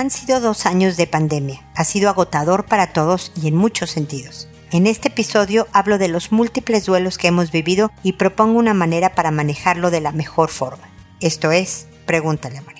Han sido dos años de pandemia. Ha sido agotador para todos y en muchos sentidos. En este episodio hablo de los múltiples duelos que hemos vivido y propongo una manera para manejarlo de la mejor forma. Esto es, pregúntale a Mónica.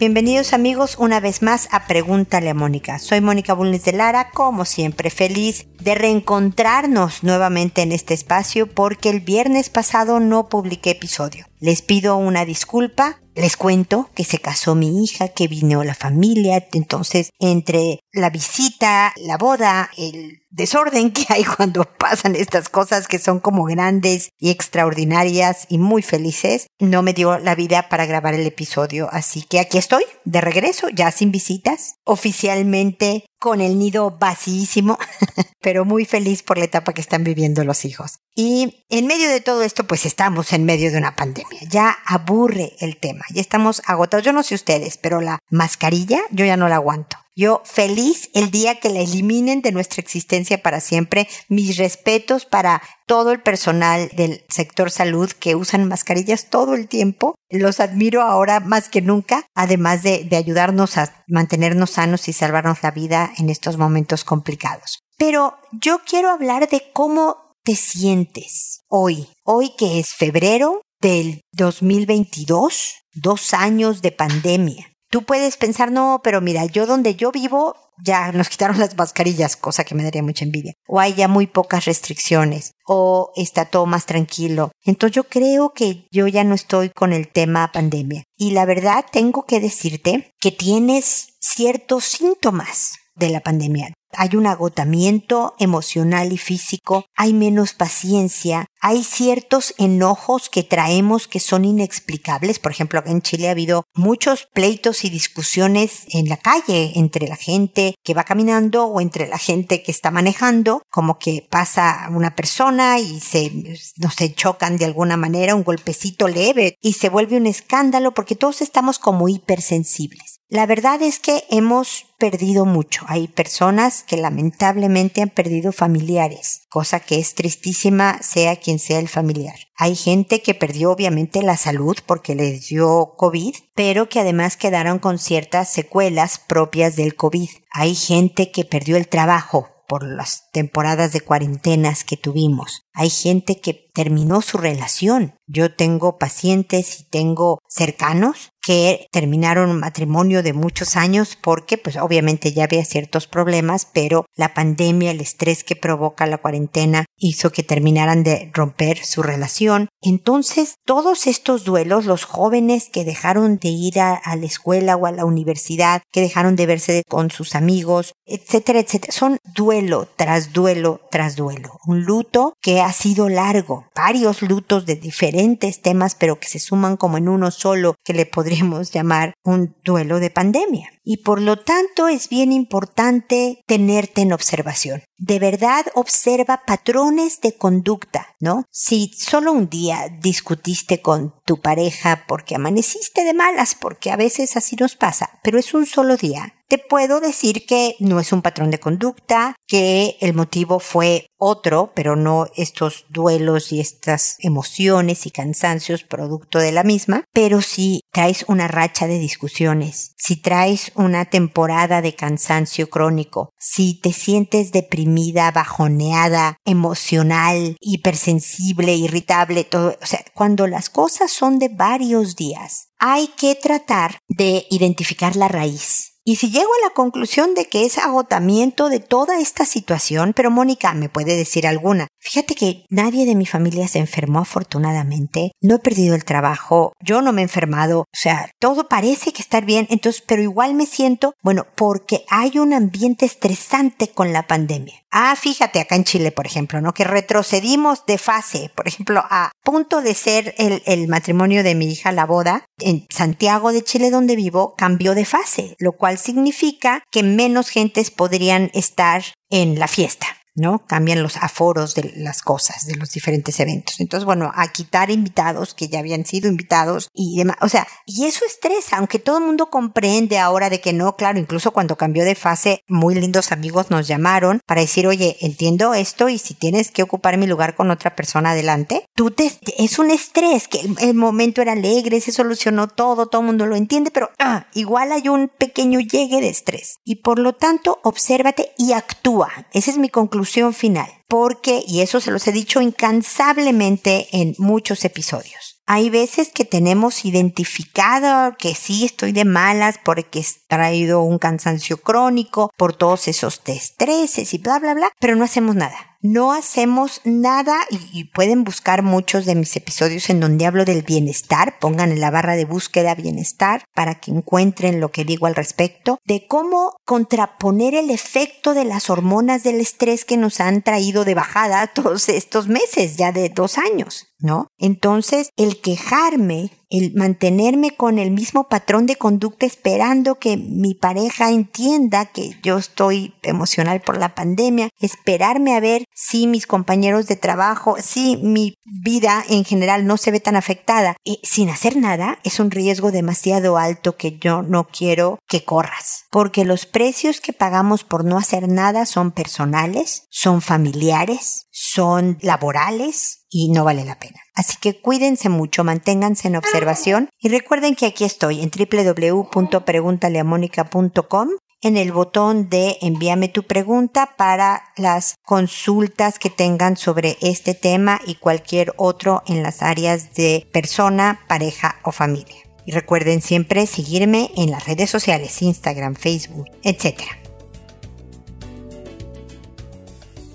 Bienvenidos amigos una vez más a Pregúntale a Mónica. Soy Mónica Bulnes de Lara, como siempre feliz de reencontrarnos nuevamente en este espacio porque el viernes pasado no publiqué episodio. Les pido una disculpa. Les cuento que se casó mi hija, que vino la familia, entonces entre la visita, la boda, el desorden que hay cuando pasan estas cosas que son como grandes y extraordinarias y muy felices, no me dio la vida para grabar el episodio, así que aquí estoy, de regreso, ya sin visitas, oficialmente con el nido vacíísimo, pero muy feliz por la etapa que están viviendo los hijos. Y en medio de todo esto, pues estamos en medio de una pandemia. Ya aburre el tema, ya estamos agotados. Yo no sé ustedes, pero la mascarilla yo ya no la aguanto. Yo feliz el día que la eliminen de nuestra existencia para siempre. Mis respetos para todo el personal del sector salud que usan mascarillas todo el tiempo. Los admiro ahora más que nunca, además de, ayudarnos a mantenernos sanos y salvarnos la vida en estos momentos complicados. Pero yo quiero hablar de cómo te sientes hoy, hoy que es febrero del 2022, dos años de pandemia. Tú puedes pensar, no, pero mira, yo donde yo vivo ya nos quitaron las mascarillas, cosa que me daría mucha envidia. O hay ya muy pocas restricciones, o está todo más tranquilo. Entonces yo creo que yo ya no estoy con el tema pandemia. Y la verdad tengo que decirte que tienes ciertos síntomas de la pandemia. Hay un agotamiento emocional y físico, hay menos paciencia, hay ciertos enojos que traemos que son inexplicables. Por ejemplo, en Chile ha habido muchos pleitos y discusiones en la calle entre la gente que va caminando o entre la gente que está manejando, como que pasa una persona y se, no se chocan de alguna manera, un golpecito leve y se vuelve un escándalo porque todos estamos como hipersensibles. La verdad es que hemos perdido mucho. Hay personas que lamentablemente han perdido familiares, cosa que es tristísima sea quien sea el familiar. Hay gente que perdió obviamente la salud porque les dio COVID, pero que además quedaron con ciertas secuelas propias del COVID. Hay gente que perdió el trabajo por las temporadas de cuarentenas que tuvimos. Hay gente que terminó su relación. Yo tengo pacientes y tengo cercanos que terminaron un matrimonio de muchos años porque pues obviamente ya había ciertos problemas, pero la pandemia, el estrés que provoca la cuarentena hizo que terminaran de romper su relación. Entonces, todos estos duelos, los jóvenes que dejaron de ir a, la escuela o a la universidad, que dejaron de verse con sus amigos, etcétera, etcétera, son duelo tras duelo tras duelo. Un luto que ha sido largo, varios lutos de diferentes temas, pero que se suman como en uno solo, que le podríamos llamar un duelo de pandemia. Y por lo tanto es bien importante tenerte en observación. De verdad observa patrones de conducta, ¿no? Si solo un día discutiste con tu pareja porque amaneciste de malas, porque a veces así nos pasa, pero es un solo día, te puedo decir que no es un patrón de conducta, que el motivo fue otro, pero no estos duelos y estas emociones y cansancios producto de la misma, pero si traes una racha de discusiones, si traes una temporada de cansancio crónico, si te sientes deprimida, bajoneada, emocional, hipersensible, irritable, todo, o sea, cuando las cosas son de varios días, hay que tratar de identificar la raíz y si llego a la conclusión de que es agotamiento de toda esta situación, pero Mónica me puede decir alguna. Fíjate que nadie de mi familia se enfermó afortunadamente, no he perdido el trabajo, yo no me he enfermado, o sea, todo parece que estar bien, entonces, pero igual me siento, bueno, porque hay un ambiente estresante con la pandemia. Ah, fíjate acá en Chile, por ejemplo, ¿no? Que retrocedimos de fase, por ejemplo, a punto de ser el, el matrimonio de mi hija, la boda, en Santiago de Chile donde vivo, cambió de fase, lo cual significa que menos gentes podrían estar en la fiesta. ¿No? Cambian los aforos de las cosas, de los diferentes eventos. Entonces, bueno, a quitar invitados que ya habían sido invitados y demás. O sea, y eso estresa, aunque todo el mundo comprende ahora de que no, claro, incluso cuando cambió de fase, muy lindos amigos nos llamaron para decir, oye, entiendo esto y si tienes que ocupar mi lugar con otra persona adelante, tú te, es un estrés, que el momento era alegre, se solucionó todo, todo el mundo lo entiende, pero ah, igual hay un pequeño llegue de estrés. Y por lo tanto, obsérvate y actúa. Esa es mi conclusión final. Porque, y eso se los he dicho incansablemente en muchos episodios, hay veces que tenemos identificado que sí estoy de malas porque he traído un cansancio crónico por todos esos estreses y bla, bla, bla, pero no hacemos nada no hacemos nada y, pueden buscar muchos de mis episodios en donde hablo del bienestar, pongan en la barra de búsqueda bienestar para que encuentren lo que digo al respecto, de cómo contraponer el efecto de las hormonas del estrés que nos han traído de bajada todos estos meses, ya de dos años. ¿No? Entonces, el quejarme, el mantenerme con el mismo patrón de conducta esperando que mi pareja entienda que yo estoy emocional por la pandemia, esperarme a ver si mis compañeros de trabajo, si mi vida en general no se ve tan afectada, y sin hacer nada, es un riesgo demasiado alto que yo no quiero que corras, porque los precios que pagamos por no hacer nada son personales, son familiares, son laborales, y no vale la pena. Así que cuídense mucho, manténganse en observación y recuerden que aquí estoy en www.preguntaleamónica.com en el botón de envíame tu pregunta para las consultas que tengan sobre este tema y cualquier otro en las áreas de persona, pareja o familia. Y recuerden siempre seguirme en las redes sociales, Instagram, Facebook, etcétera.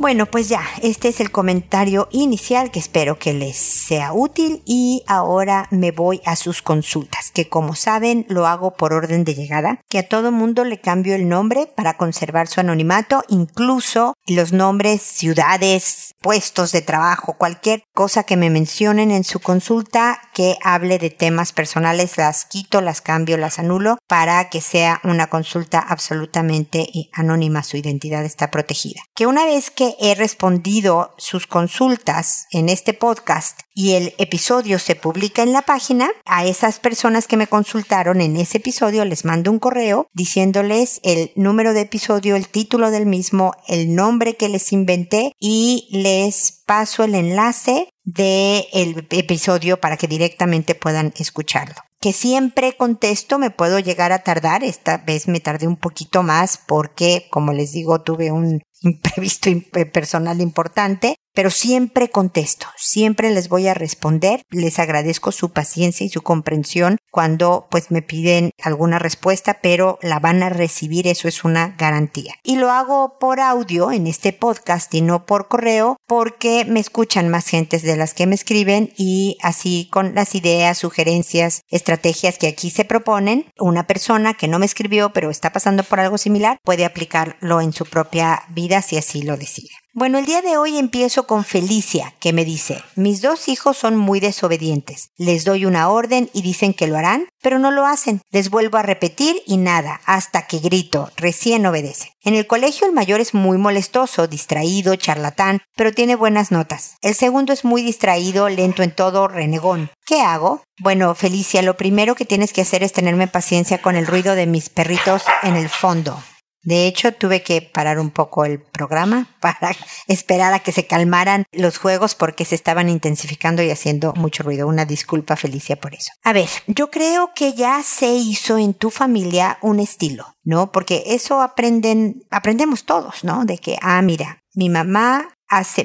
Bueno, pues ya, este es el comentario inicial que espero que les sea útil y ahora me voy a sus consultas, que como saben lo hago por orden de llegada, que a todo mundo le cambio el nombre para conservar su anonimato, incluso los nombres, ciudades, puestos de trabajo, cualquier cosa que me mencionen en su consulta que hable de temas personales, las quito, las cambio, las anulo para que sea una consulta absolutamente anónima, su identidad está protegida. Que una vez que he respondido sus consultas en este podcast y el episodio se publica en la página, a esas personas que me consultaron en ese episodio les mando un correo diciéndoles el número de episodio, el título del mismo, el nombre que les inventé y les paso el enlace del episodio para que directamente puedan escucharlo que siempre contesto, me puedo llegar a tardar, esta vez me tardé un poquito más porque, como les digo, tuve un imprevisto personal importante, pero siempre contesto, siempre les voy a responder, les agradezco su paciencia y su comprensión cuando pues me piden alguna respuesta, pero la van a recibir, eso es una garantía. Y lo hago por audio en este podcast y no por correo porque me escuchan más gentes de las que me escriben y así con las ideas, sugerencias, estrategias que aquí se proponen, una persona que no me escribió pero está pasando por algo similar puede aplicarlo en su propia vida si así lo decide. Bueno, el día de hoy empiezo con Felicia, que me dice, mis dos hijos son muy desobedientes. Les doy una orden y dicen que lo harán, pero no lo hacen. Les vuelvo a repetir y nada, hasta que grito, recién obedece. En el colegio el mayor es muy molestoso, distraído, charlatán, pero tiene buenas notas. El segundo es muy distraído, lento en todo, renegón. ¿Qué hago? Bueno, Felicia, lo primero que tienes que hacer es tenerme paciencia con el ruido de mis perritos en el fondo. De hecho, tuve que parar un poco el programa para esperar a que se calmaran los juegos porque se estaban intensificando y haciendo mucho ruido. Una disculpa, Felicia, por eso. A ver, yo creo que ya se hizo en tu familia un estilo, ¿no? Porque eso aprenden, aprendemos todos, ¿no? De que, ah, mira, mi mamá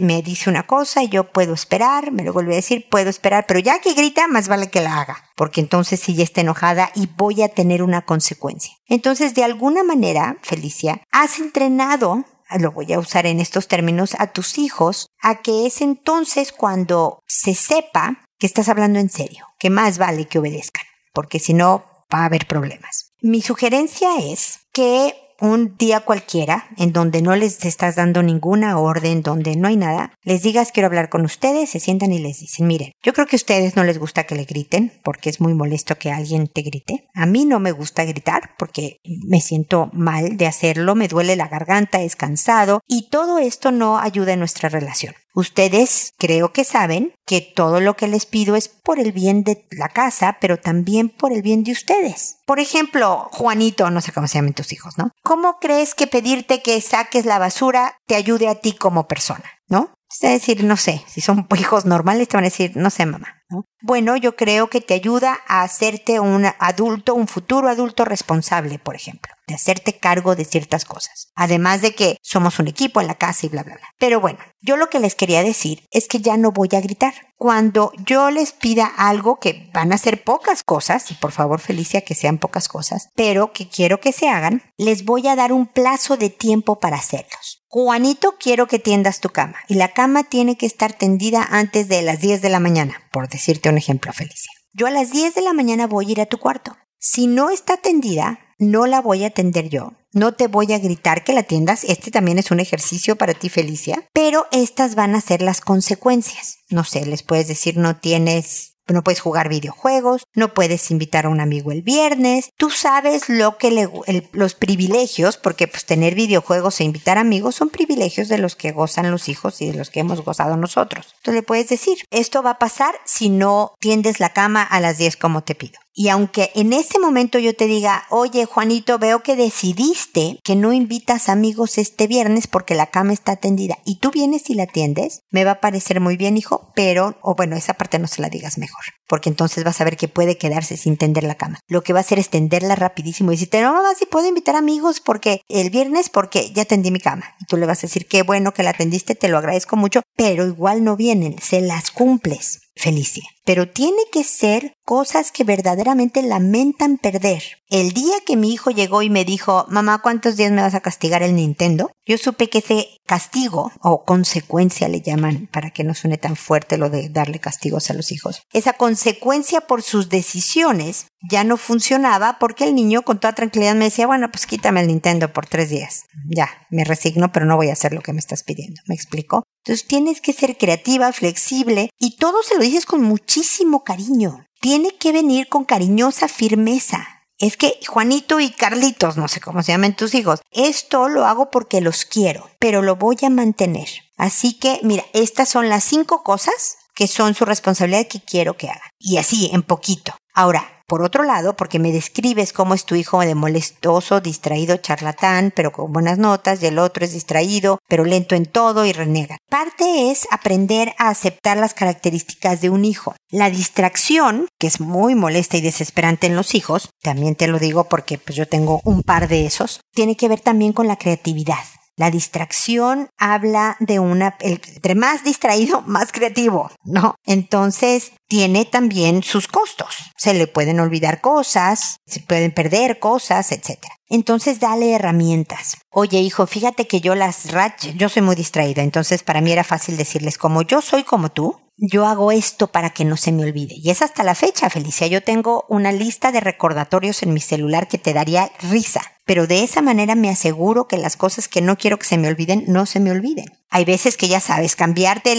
me dice una cosa y yo puedo esperar, me lo vuelve a decir, puedo esperar, pero ya que grita, más vale que la haga, porque entonces sí ya está enojada y voy a tener una consecuencia. Entonces, de alguna manera, Felicia, has entrenado lo voy a usar en estos términos, a tus hijos, a que es entonces cuando se sepa que estás hablando en serio, que más vale que obedezcan, porque si no va a haber problemas. Mi sugerencia es que un día cualquiera, en donde no les estás dando ninguna orden, donde no hay nada, les digas quiero hablar con ustedes, se sientan y les dicen, miren, yo creo que a ustedes no les gusta que le griten, porque es muy molesto que alguien te grite. A mí no me gusta gritar, porque me siento mal de hacerlo, me duele la garganta, es cansado, y todo esto no ayuda en nuestra relación. Ustedes creo que saben que todo lo que les pido es por el bien de la casa, pero también por el bien de ustedes. Por ejemplo, Juanito, no sé cómo se llaman tus hijos, ¿no? ¿Cómo crees que pedirte que saques la basura te ayude a ti como persona, ¿no? Es decir, no sé, si son hijos normales te van a decir, no sé, mamá. ¿no? Bueno, yo creo que te ayuda a hacerte un adulto, un futuro adulto responsable, por ejemplo, de hacerte cargo de ciertas cosas. Además de que somos un equipo en la casa y bla, bla, bla. Pero bueno, yo lo que les quería decir es que ya no voy a gritar. Cuando yo les pida algo que van a ser pocas cosas, y por favor Felicia que sean pocas cosas, pero que quiero que se hagan, les voy a dar un plazo de tiempo para hacerlos. Juanito, quiero que tiendas tu cama. Y la cama tiene que estar tendida antes de las 10 de la mañana, por decirte un ejemplo, Felicia. Yo a las 10 de la mañana voy a ir a tu cuarto. Si no está tendida, no la voy a atender yo. No te voy a gritar que la tiendas. Este también es un ejercicio para ti, Felicia. Pero estas van a ser las consecuencias. No sé, les puedes decir no tienes no puedes jugar videojuegos, no puedes invitar a un amigo el viernes, tú sabes lo que le, los privilegios, porque pues tener videojuegos e invitar amigos son privilegios de los que gozan los hijos y de los que hemos gozado nosotros. Entonces le puedes decir, esto va a pasar si no tiendes la cama a las 10 como te pido. Y aunque en ese momento yo te diga, oye Juanito, veo que decidiste que no invitas amigos este viernes porque la cama está tendida y tú vienes y la atiendes, me va a parecer muy bien, hijo, pero, o bueno, esa parte no se la digas mejor, porque entonces vas a ver que puede quedarse sin tender la cama. Lo que va a hacer es tenderla rapidísimo y decirte, no mamá, si puedo invitar amigos porque el viernes porque ya tendí mi cama. Y tú le vas a decir, qué bueno que la atendiste, te lo agradezco mucho, pero igual no vienen, se las cumples. Felicia. Pero tiene que ser cosas que verdaderamente lamentan perder. El día que mi hijo llegó y me dijo, mamá, ¿cuántos días me vas a castigar el Nintendo? Yo supe que ese castigo o consecuencia le llaman para que no suene tan fuerte lo de darle castigos a los hijos. Esa consecuencia por sus decisiones ya no funcionaba porque el niño con toda tranquilidad me decía, bueno, pues quítame el Nintendo por tres días. Ya, me resigno, pero no voy a hacer lo que me estás pidiendo. ¿Me explico? Entonces tienes que ser creativa, flexible y todo se lo dices con muchísimo cariño. Tiene que venir con cariñosa firmeza. Es que Juanito y Carlitos, no sé cómo se llaman tus hijos, esto lo hago porque los quiero, pero lo voy a mantener. Así que, mira, estas son las cinco cosas que son su responsabilidad que quiero que hagan. Y así, en poquito. Ahora, por otro lado, porque me describes cómo es tu hijo de molestoso, distraído, charlatán, pero con buenas notas, y el otro es distraído, pero lento en todo y renega. Parte es aprender a aceptar las características de un hijo. La distracción, que es muy molesta y desesperante en los hijos, también te lo digo porque pues, yo tengo un par de esos, tiene que ver también con la creatividad. La distracción habla de una, entre más distraído, más creativo, ¿no? Entonces, tiene también sus costos. Se le pueden olvidar cosas, se pueden perder cosas, etc. Entonces, dale herramientas. Oye, hijo, fíjate que yo las rach, yo soy muy distraída, entonces para mí era fácil decirles, como yo soy como tú, yo hago esto para que no se me olvide. Y es hasta la fecha, Felicia. Yo tengo una lista de recordatorios en mi celular que te daría risa. Pero de esa manera me aseguro que las cosas que no quiero que se me olviden, no se me olviden. Hay veces que ya sabes, cambiarte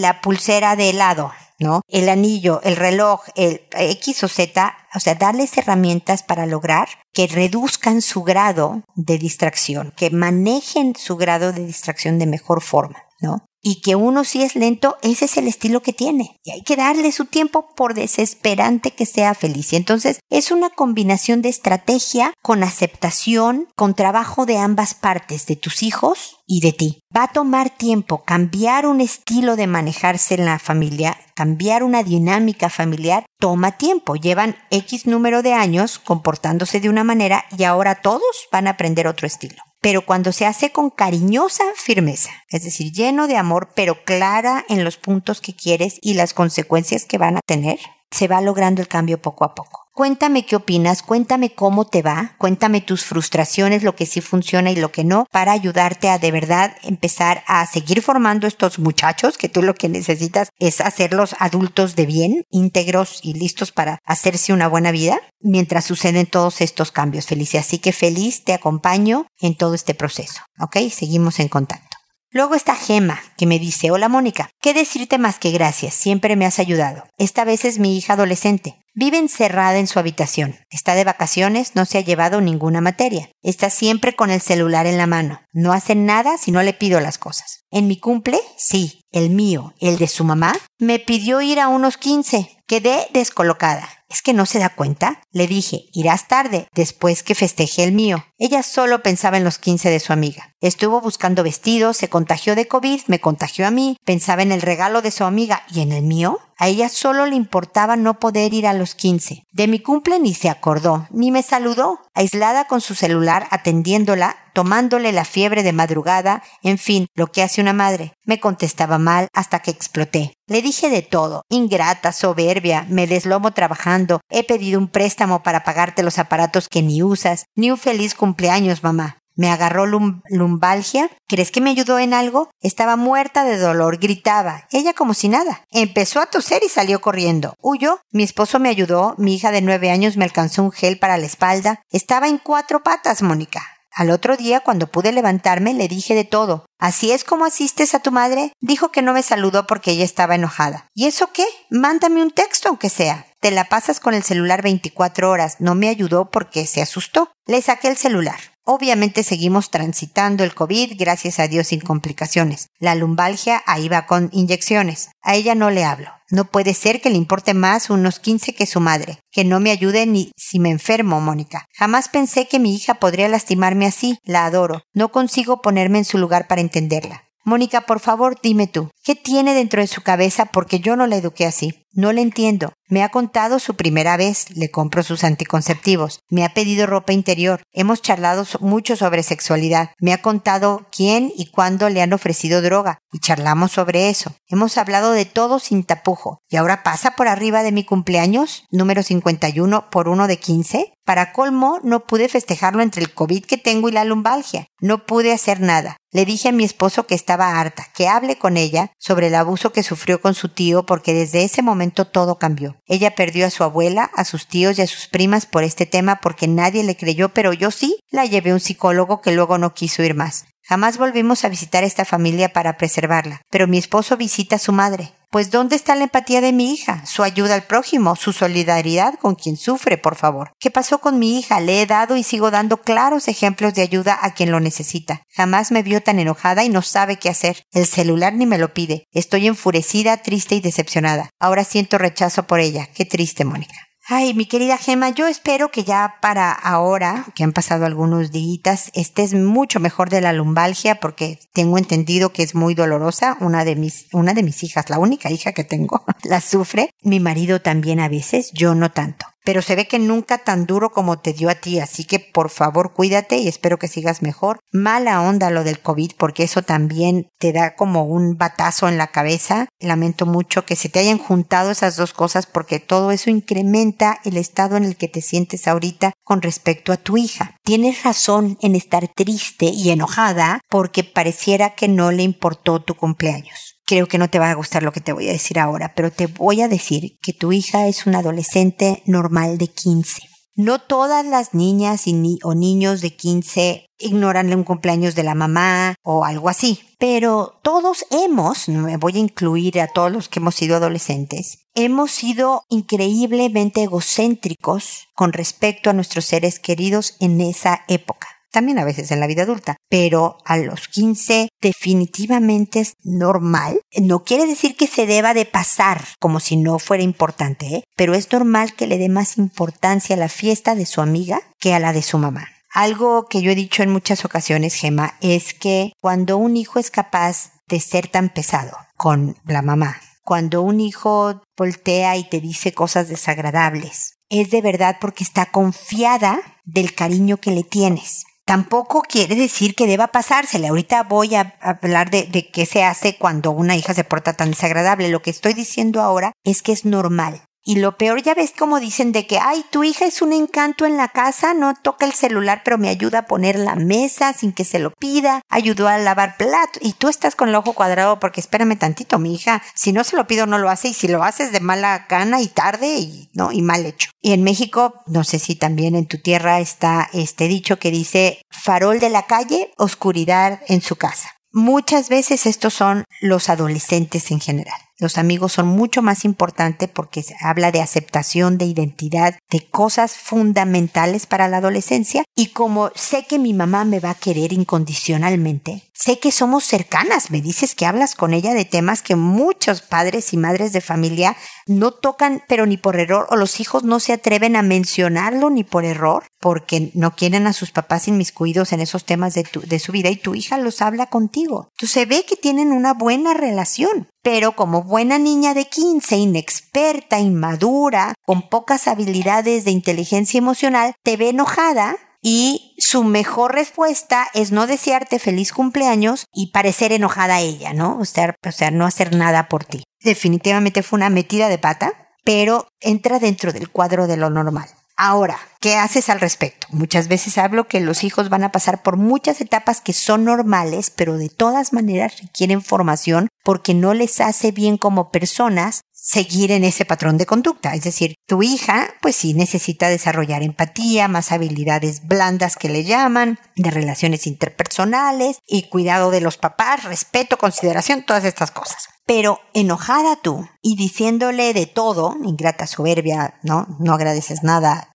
la pulsera de helado, ¿no? El anillo, el reloj, el X o Z, o sea, darles herramientas para lograr que reduzcan su grado de distracción, que manejen su grado de distracción de mejor forma, ¿no? Y que uno sí es lento, ese es el estilo que tiene. Y hay que darle su tiempo por desesperante que sea feliz. Y entonces es una combinación de estrategia con aceptación, con trabajo de ambas partes, de tus hijos y de ti. Va a tomar tiempo cambiar un estilo de manejarse en la familia, cambiar una dinámica familiar, toma tiempo. Llevan X número de años comportándose de una manera y ahora todos van a aprender otro estilo pero cuando se hace con cariñosa firmeza, es decir, lleno de amor, pero clara en los puntos que quieres y las consecuencias que van a tener, se va logrando el cambio poco a poco. Cuéntame qué opinas, cuéntame cómo te va, cuéntame tus frustraciones, lo que sí funciona y lo que no, para ayudarte a de verdad empezar a seguir formando estos muchachos, que tú lo que necesitas es hacerlos adultos de bien, íntegros y listos para hacerse una buena vida, mientras suceden todos estos cambios, Felicia. Así que feliz, te acompaño en todo este proceso. ¿Ok? Seguimos en contacto. Luego está Gema, que me dice, hola Mónica, ¿qué decirte más que gracias? Siempre me has ayudado. Esta vez es mi hija adolescente. Vive encerrada en su habitación. Está de vacaciones, no se ha llevado ninguna materia. Está siempre con el celular en la mano. No hace nada si no le pido las cosas. En mi cumple, sí. El mío, el de su mamá, me pidió ir a unos 15. Quedé descolocada. ¿Es que no se da cuenta? Le dije, irás tarde, después que festejé el mío. Ella solo pensaba en los 15 de su amiga. Estuvo buscando vestidos, se contagió de COVID, me contagió a mí, pensaba en el regalo de su amiga y en el mío. A ella solo le importaba no poder ir a los 15. De mi cumple ni se acordó, ni me saludó, aislada con su celular, atendiéndola, tomándole la fiebre de madrugada, en fin, lo que hace una madre. Me contestaba mal hasta que exploté. Le dije de todo, ingrata, soberbia, me deslomo trabajando, he pedido un préstamo para pagarte los aparatos que ni usas, ni un feliz cumpleaños, mamá. Me agarró lumbalgia. ¿Crees que me ayudó en algo? Estaba muerta de dolor, gritaba. Ella como si nada. Empezó a toser y salió corriendo. Huyó. Mi esposo me ayudó. Mi hija de nueve años me alcanzó un gel para la espalda. Estaba en cuatro patas, Mónica. Al otro día, cuando pude levantarme, le dije de todo. ¿Así es como asistes a tu madre? Dijo que no me saludó porque ella estaba enojada. ¿Y eso qué? Mándame un texto, aunque sea. Te la pasas con el celular 24 horas. No me ayudó porque se asustó. Le saqué el celular. Obviamente seguimos transitando el COVID, gracias a Dios sin complicaciones. La lumbalgia ahí va con inyecciones. A ella no le hablo. No puede ser que le importe más unos 15 que su madre. Que no me ayude ni si me enfermo, Mónica. Jamás pensé que mi hija podría lastimarme así. La adoro. No consigo ponerme en su lugar para entenderla. Mónica, por favor, dime tú, ¿qué tiene dentro de su cabeza porque yo no la eduqué así? No le entiendo. Me ha contado su primera vez, le compro sus anticonceptivos, me ha pedido ropa interior, hemos charlado mucho sobre sexualidad, me ha contado quién y cuándo le han ofrecido droga, y charlamos sobre eso. Hemos hablado de todo sin tapujo. ¿Y ahora pasa por arriba de mi cumpleaños, número 51, por uno de 15? Para colmo, no pude festejarlo entre el COVID que tengo y la lumbalgia. No pude hacer nada. Le dije a mi esposo que estaba harta, que hable con ella sobre el abuso que sufrió con su tío porque desde ese momento todo cambió. Ella perdió a su abuela, a sus tíos y a sus primas por este tema porque nadie le creyó, pero yo sí la llevé a un psicólogo que luego no quiso ir más. Jamás volvimos a visitar esta familia para preservarla, pero mi esposo visita a su madre. Pues ¿dónde está la empatía de mi hija? Su ayuda al prójimo, su solidaridad con quien sufre, por favor. ¿Qué pasó con mi hija? Le he dado y sigo dando claros ejemplos de ayuda a quien lo necesita. Jamás me vio tan enojada y no sabe qué hacer. El celular ni me lo pide. Estoy enfurecida, triste y decepcionada. Ahora siento rechazo por ella. Qué triste, Mónica. Ay, mi querida Gema, yo espero que ya para ahora, que han pasado algunos días, estés mucho mejor de la lumbalgia, porque tengo entendido que es muy dolorosa. Una de mis, una de mis hijas, la única hija que tengo, la sufre. Mi marido también a veces, yo no tanto pero se ve que nunca tan duro como te dio a ti, así que por favor cuídate y espero que sigas mejor. Mala onda lo del COVID porque eso también te da como un batazo en la cabeza. Lamento mucho que se te hayan juntado esas dos cosas porque todo eso incrementa el estado en el que te sientes ahorita con respecto a tu hija. Tienes razón en estar triste y enojada porque pareciera que no le importó tu cumpleaños creo que no te va a gustar lo que te voy a decir ahora, pero te voy a decir que tu hija es una adolescente normal de 15. No todas las niñas y o niños de 15 ignoran un cumpleaños de la mamá o algo así, pero todos hemos, me voy a incluir a todos los que hemos sido adolescentes, hemos sido increíblemente egocéntricos con respecto a nuestros seres queridos en esa época también a veces en la vida adulta, pero a los 15 definitivamente es normal. No quiere decir que se deba de pasar como si no fuera importante, ¿eh? pero es normal que le dé más importancia a la fiesta de su amiga que a la de su mamá. Algo que yo he dicho en muchas ocasiones, Gemma, es que cuando un hijo es capaz de ser tan pesado con la mamá, cuando un hijo voltea y te dice cosas desagradables, es de verdad porque está confiada del cariño que le tienes tampoco quiere decir que deba pasársele. Ahorita voy a hablar de, de, qué se hace cuando una hija se porta tan desagradable. Lo que estoy diciendo ahora es que es normal. Y lo peor, ya ves como dicen de que, ay, tu hija es un encanto en la casa, no toca el celular, pero me ayuda a poner la mesa sin que se lo pida, ayudó a lavar platos. Y tú estás con el ojo cuadrado porque espérame tantito, mi hija, si no se lo pido no lo hace y si lo haces de mala gana y tarde y no, y mal hecho. Y en México, no sé si también en tu tierra está este dicho que dice farol de la calle, oscuridad en su casa. Muchas veces estos son los adolescentes en general. Los amigos son mucho más importantes porque se habla de aceptación, de identidad, de cosas fundamentales para la adolescencia. Y como sé que mi mamá me va a querer incondicionalmente, sé que somos cercanas. Me dices que hablas con ella de temas que muchos padres y madres de familia no tocan, pero ni por error, o los hijos no se atreven a mencionarlo ni por error, porque no quieren a sus papás inmiscuidos en esos temas de, de su vida y tu hija los habla contigo. Entonces se ve que tienen una buena relación pero como buena niña de 15, inexperta, inmadura, con pocas habilidades de inteligencia emocional, te ve enojada y su mejor respuesta es no desearte feliz cumpleaños y parecer enojada a ella, ¿no? O sea, o sea, no hacer nada por ti. Definitivamente fue una metida de pata, pero entra dentro del cuadro de lo normal. Ahora, ¿qué haces al respecto? Muchas veces hablo que los hijos van a pasar por muchas etapas que son normales, pero de todas maneras requieren formación porque no les hace bien como personas seguir en ese patrón de conducta. Es decir, tu hija, pues sí, necesita desarrollar empatía, más habilidades blandas que le llaman, de relaciones interpersonales y cuidado de los papás, respeto, consideración, todas estas cosas pero enojada tú y diciéndole de todo, ingrata, soberbia, no, no agradeces nada,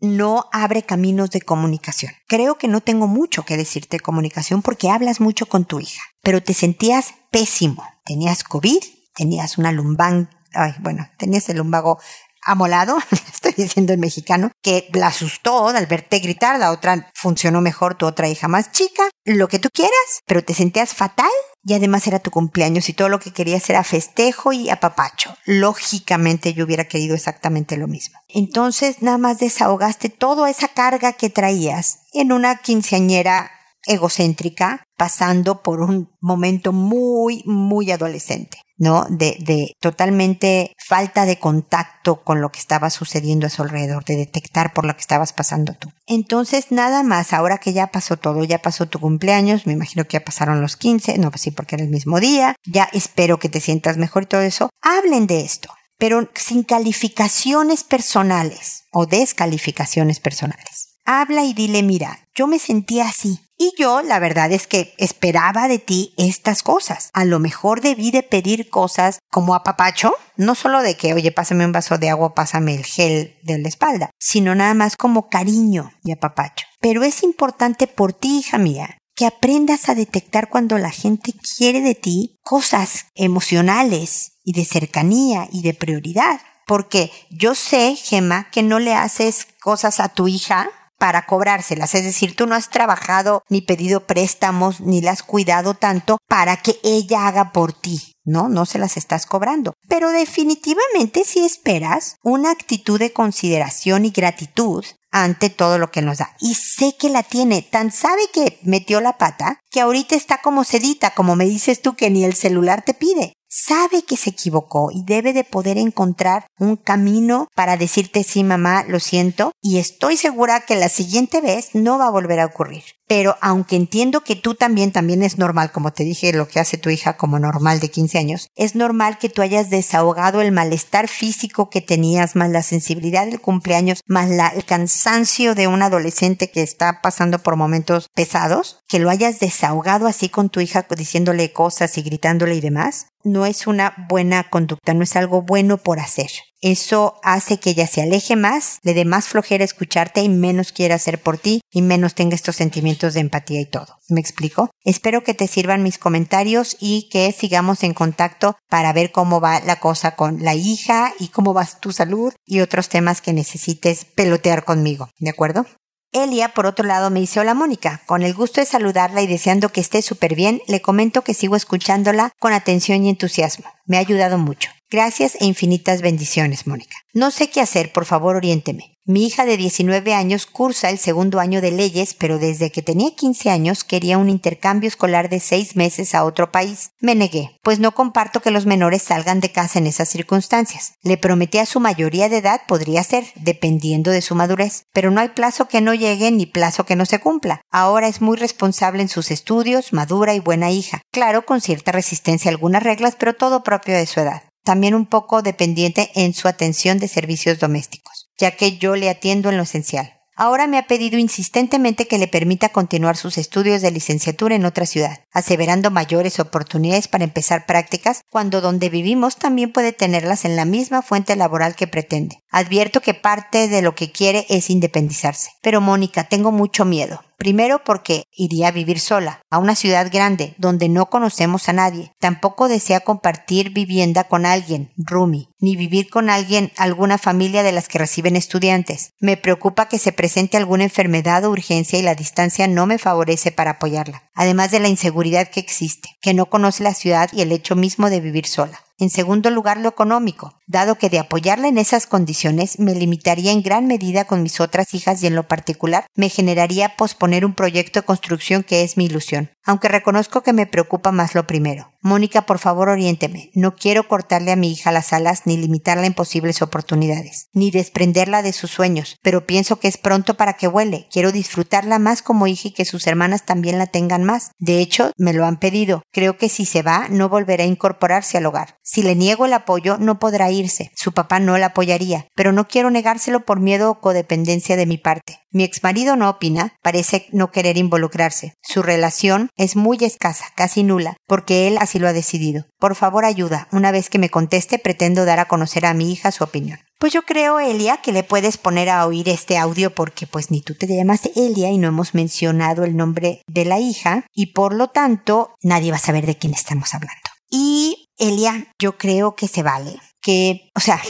no abre caminos de comunicación. Creo que no tengo mucho que decirte de comunicación porque hablas mucho con tu hija, pero te sentías pésimo. Tenías COVID, tenías una lumbán, ay, bueno, tenías el lumbago amolado, estoy diciendo en mexicano, que la asustó al verte gritar, la otra funcionó mejor, tu otra hija más chica, lo que tú quieras, pero te sentías fatal y además era tu cumpleaños y todo lo que querías era festejo y apapacho. Lógicamente yo hubiera querido exactamente lo mismo. Entonces nada más desahogaste toda esa carga que traías en una quinceañera egocéntrica pasando por un momento muy, muy adolescente. ¿No? De, de totalmente falta de contacto con lo que estaba sucediendo a su alrededor, de detectar por lo que estabas pasando tú. Entonces, nada más, ahora que ya pasó todo, ya pasó tu cumpleaños, me imagino que ya pasaron los 15, no, pues sí, porque era el mismo día, ya espero que te sientas mejor y todo eso, hablen de esto, pero sin calificaciones personales o descalificaciones personales. Habla y dile, mira, yo me sentía así, y yo, la verdad es que esperaba de ti estas cosas. A lo mejor debí de pedir cosas como apapacho, no solo de que, oye, pásame un vaso de agua, pásame el gel de la espalda, sino nada más como cariño y apapacho. Pero es importante por ti, hija mía, que aprendas a detectar cuando la gente quiere de ti cosas emocionales y de cercanía y de prioridad. Porque yo sé, Gemma, que no le haces cosas a tu hija para cobrárselas. Es decir, tú no has trabajado ni pedido préstamos ni las has cuidado tanto para que ella haga por ti. No, no se las estás cobrando. Pero definitivamente si esperas una actitud de consideración y gratitud ante todo lo que nos da. Y sé que la tiene. Tan sabe que metió la pata que ahorita está como sedita, como me dices tú que ni el celular te pide sabe que se equivocó y debe de poder encontrar un camino para decirte sí mamá, lo siento y estoy segura que la siguiente vez no va a volver a ocurrir. Pero aunque entiendo que tú también, también es normal, como te dije, lo que hace tu hija como normal de 15 años, es normal que tú hayas desahogado el malestar físico que tenías, más la sensibilidad del cumpleaños, más la, el cansancio de un adolescente que está pasando por momentos pesados, que lo hayas desahogado así con tu hija diciéndole cosas y gritándole y demás, no es una buena conducta, no es algo bueno por hacer. Eso hace que ella se aleje más, le dé más flojera escucharte y menos quiera hacer por ti y menos tenga estos sentimientos de empatía y todo. ¿Me explico? Espero que te sirvan mis comentarios y que sigamos en contacto para ver cómo va la cosa con la hija y cómo va tu salud y otros temas que necesites pelotear conmigo. ¿De acuerdo? Elia, por otro lado, me dice, hola Mónica, con el gusto de saludarla y deseando que esté súper bien, le comento que sigo escuchándola con atención y entusiasmo. Me ha ayudado mucho. Gracias e infinitas bendiciones, Mónica. No sé qué hacer, por favor oriénteme. Mi hija de 19 años cursa el segundo año de leyes, pero desde que tenía 15 años quería un intercambio escolar de seis meses a otro país. Me negué, pues no comparto que los menores salgan de casa en esas circunstancias. Le prometí a su mayoría de edad podría ser, dependiendo de su madurez, pero no hay plazo que no llegue ni plazo que no se cumpla. Ahora es muy responsable en sus estudios, madura y buena hija. Claro, con cierta resistencia a algunas reglas, pero todo propio de su edad también un poco dependiente en su atención de servicios domésticos, ya que yo le atiendo en lo esencial. Ahora me ha pedido insistentemente que le permita continuar sus estudios de licenciatura en otra ciudad, aseverando mayores oportunidades para empezar prácticas cuando donde vivimos también puede tenerlas en la misma fuente laboral que pretende. Advierto que parte de lo que quiere es independizarse. Pero Mónica, tengo mucho miedo. Primero porque iría a vivir sola, a una ciudad grande, donde no conocemos a nadie. Tampoco desea compartir vivienda con alguien, Rumi, ni vivir con alguien, alguna familia de las que reciben estudiantes. Me preocupa que se presente alguna enfermedad o urgencia y la distancia no me favorece para apoyarla, además de la inseguridad que existe, que no conoce la ciudad y el hecho mismo de vivir sola. En segundo lugar, lo económico, dado que de apoyarla en esas condiciones me limitaría en gran medida con mis otras hijas y en lo particular me generaría posponer un proyecto de construcción que es mi ilusión, aunque reconozco que me preocupa más lo primero. Mónica, por favor, oriénteme. No quiero cortarle a mi hija las alas ni limitarla en posibles oportunidades, ni desprenderla de sus sueños, pero pienso que es pronto para que vuele. Quiero disfrutarla más como hija y que sus hermanas también la tengan más. De hecho, me lo han pedido. Creo que si se va, no volverá a incorporarse al hogar. Si le niego el apoyo, no podrá irse. Su papá no la apoyaría, pero no quiero negárselo por miedo o codependencia de mi parte. Mi exmarido no opina, parece no querer involucrarse. Su relación es muy escasa, casi nula, porque él así lo ha decidido. Por favor, ayuda. Una vez que me conteste, pretendo dar a conocer a mi hija su opinión. Pues yo creo, Elia, que le puedes poner a oír este audio porque pues ni tú te llamas Elia y no hemos mencionado el nombre de la hija y por lo tanto nadie va a saber de quién estamos hablando. Y Elia, yo creo que se vale. Que, o sea,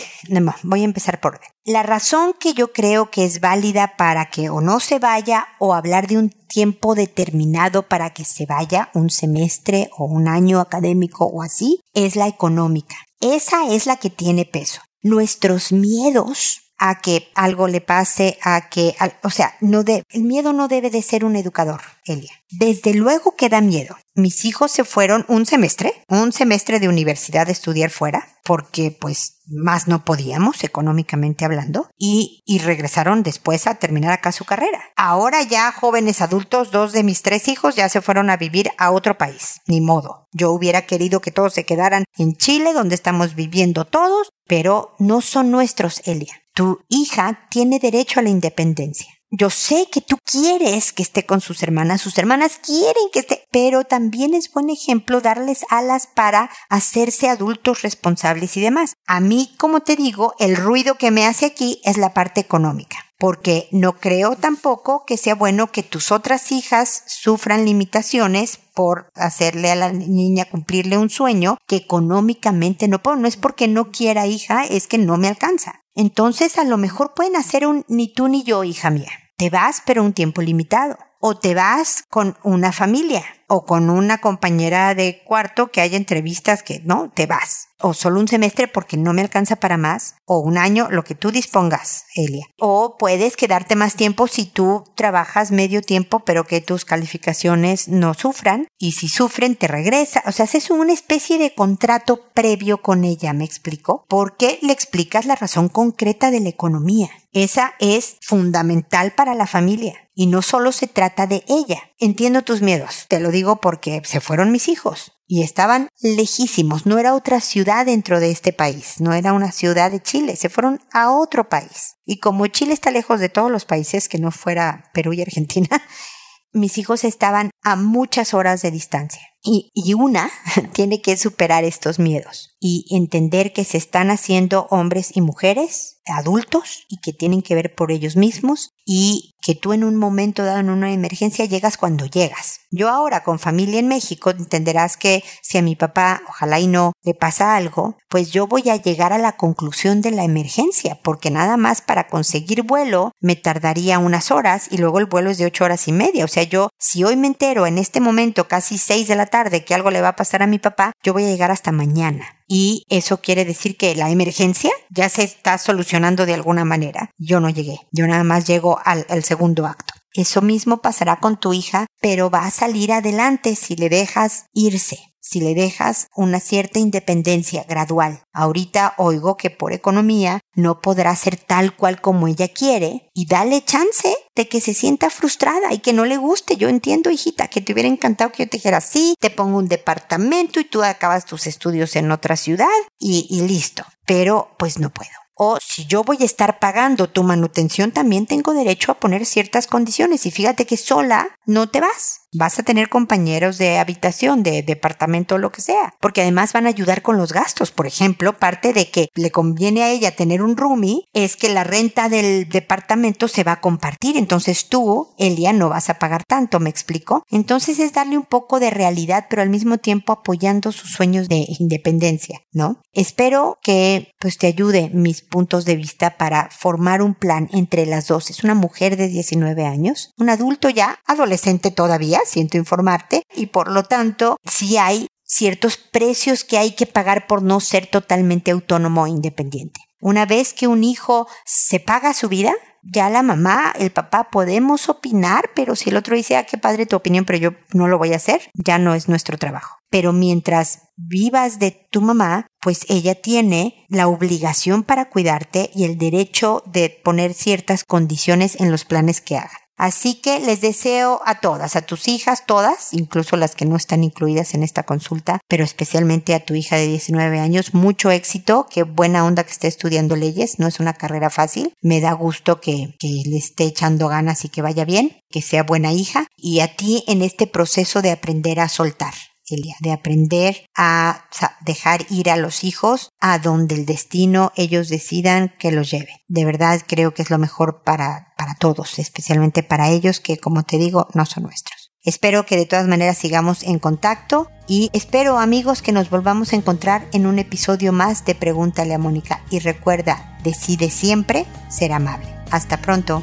voy a empezar por. La razón que yo creo que es válida para que o no se vaya o hablar de un tiempo determinado para que se vaya, un semestre o un año académico o así, es la económica. Esa es la que tiene peso. Nuestros miedos a que algo le pase, a que, o sea, el miedo no debe de ser un educador, Elia. Desde luego que da miedo. Mis hijos se fueron un semestre, un semestre de universidad de estudiar fuera, porque pues más no podíamos económicamente hablando, y, y regresaron después a terminar acá su carrera. Ahora ya jóvenes adultos, dos de mis tres hijos ya se fueron a vivir a otro país. Ni modo. Yo hubiera querido que todos se quedaran en Chile, donde estamos viviendo todos, pero no son nuestros, Elia. Tu hija tiene derecho a la independencia. Yo sé que tú quieres que esté con sus hermanas, sus hermanas quieren que esté, pero también es buen ejemplo darles alas para hacerse adultos responsables y demás. A mí, como te digo, el ruido que me hace aquí es la parte económica porque no creo tampoco que sea bueno que tus otras hijas sufran limitaciones por hacerle a la niña cumplirle un sueño que económicamente no puedo. No es porque no quiera hija, es que no me alcanza. Entonces a lo mejor pueden hacer un ni tú ni yo, hija mía. Te vas pero un tiempo limitado. O te vas con una familia o con una compañera de cuarto que haya entrevistas que no, te vas. O solo un semestre porque no me alcanza para más. O un año, lo que tú dispongas, Elia. O puedes quedarte más tiempo si tú trabajas medio tiempo pero que tus calificaciones no sufran. Y si sufren, te regresa. O sea, haces una especie de contrato previo con ella, ¿me explico? Porque le explicas la razón concreta de la economía. Esa es fundamental para la familia. Y no solo se trata de ella. Entiendo tus miedos. Te lo digo porque se fueron mis hijos y estaban lejísimos, no era otra ciudad dentro de este país, no era una ciudad de Chile, se fueron a otro país. Y como Chile está lejos de todos los países que no fuera Perú y Argentina, mis hijos estaban a muchas horas de distancia. Y, y, una tiene que superar estos miedos y entender que se están haciendo hombres y mujeres adultos y que tienen que ver por ellos mismos y que tú en un momento dado en una emergencia llegas cuando llegas. Yo ahora con familia en México entenderás que si a mi papá, ojalá y no, le pasa algo, pues yo voy a llegar a la conclusión de la emergencia, porque nada más para conseguir vuelo me tardaría unas horas y luego el vuelo es de ocho horas y media. O sea, yo si hoy me entero en este momento casi seis de la tarde que algo le va a pasar a mi papá, yo voy a llegar hasta mañana. Y eso quiere decir que la emergencia ya se está solucionando de alguna manera. Yo no llegué, yo nada más llego al, segundo acto. Eso mismo pasará con tu hija, pero va a salir adelante si le dejas irse si le dejas una cierta independencia gradual. Ahorita oigo que por economía no podrá ser tal cual como ella quiere y dale chance de que se sienta frustrada y que no le guste. Yo entiendo, hijita, que te hubiera encantado que yo te dijera, sí, te pongo un departamento y tú acabas tus estudios en otra ciudad y, y listo. Pero pues no puedo o si yo voy a estar pagando tu manutención, también tengo derecho a poner ciertas condiciones. Y fíjate que sola no te vas. Vas a tener compañeros de habitación, de departamento lo que sea, porque además van a ayudar con los gastos. Por ejemplo, parte de que le conviene a ella tener un roomie es que la renta del departamento se va a compartir. Entonces tú, Elia, no vas a pagar tanto, ¿me explico? Entonces es darle un poco de realidad, pero al mismo tiempo apoyando sus sueños de independencia, ¿no? Espero que pues te ayude mis puntos de vista para formar un plan entre las dos. Es una mujer de 19 años, un adulto ya, adolescente todavía, siento informarte, y por lo tanto, si hay ciertos precios que hay que pagar por no ser totalmente autónomo e independiente. Una vez que un hijo se paga su vida, ya la mamá, el papá podemos opinar, pero si el otro dice, ah, qué padre tu opinión, pero yo no lo voy a hacer, ya no es nuestro trabajo. Pero mientras vivas de tu mamá, pues ella tiene la obligación para cuidarte y el derecho de poner ciertas condiciones en los planes que hagan. Así que les deseo a todas, a tus hijas, todas, incluso las que no están incluidas en esta consulta, pero especialmente a tu hija de 19 años, mucho éxito, qué buena onda que esté estudiando leyes, no es una carrera fácil, me da gusto que, que le esté echando ganas y que vaya bien, que sea buena hija, y a ti en este proceso de aprender a soltar de aprender a dejar ir a los hijos a donde el destino ellos decidan que los lleve. De verdad creo que es lo mejor para, para todos, especialmente para ellos que, como te digo, no son nuestros. Espero que de todas maneras sigamos en contacto y espero amigos que nos volvamos a encontrar en un episodio más de Pregúntale a Mónica y recuerda, decide siempre ser amable. Hasta pronto.